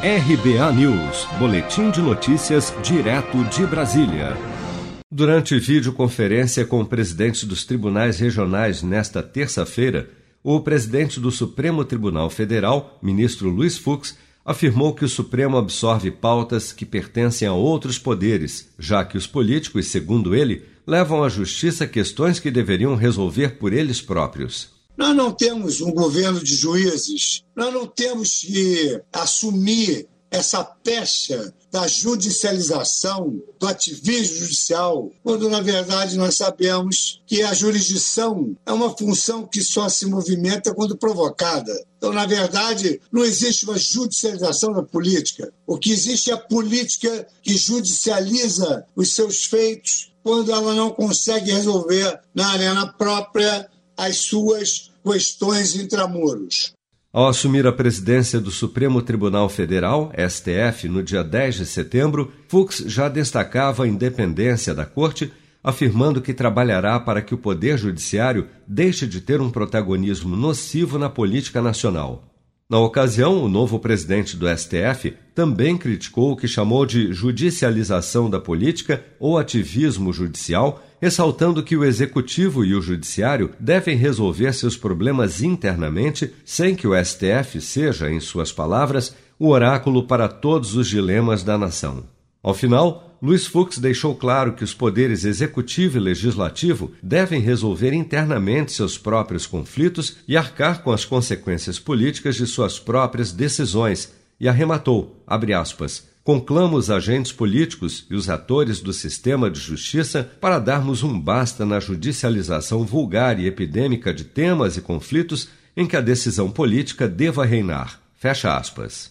RBA News, Boletim de Notícias, direto de Brasília. Durante videoconferência com o presidente dos tribunais regionais nesta terça-feira, o presidente do Supremo Tribunal Federal, ministro Luiz Fux, afirmou que o Supremo absorve pautas que pertencem a outros poderes, já que os políticos, segundo ele, levam à justiça questões que deveriam resolver por eles próprios. Nós não temos um governo de juízes, nós não temos que assumir essa pecha da judicialização, do ativismo judicial, quando na verdade nós sabemos que a jurisdição é uma função que só se movimenta quando provocada. Então, na verdade, não existe uma judicialização da política. O que existe é a política que judicializa os seus feitos quando ela não consegue resolver na arena própria as suas questões intramuros. Ao assumir a presidência do Supremo Tribunal Federal, STF, no dia 10 de setembro, Fux já destacava a independência da Corte, afirmando que trabalhará para que o Poder Judiciário deixe de ter um protagonismo nocivo na política nacional. Na ocasião, o novo presidente do STF também criticou o que chamou de judicialização da política ou ativismo judicial, ressaltando que o executivo e o judiciário devem resolver seus problemas internamente, sem que o STF seja, em suas palavras, o oráculo para todos os dilemas da nação. Ao final, Luiz Fux deixou claro que os poderes executivo e legislativo devem resolver internamente seus próprios conflitos e arcar com as consequências políticas de suas próprias decisões, e arrematou, aspas, conclama os agentes políticos e os atores do sistema de justiça para darmos um basta na judicialização vulgar e epidêmica de temas e conflitos em que a decisão política deva reinar. Fecha aspas.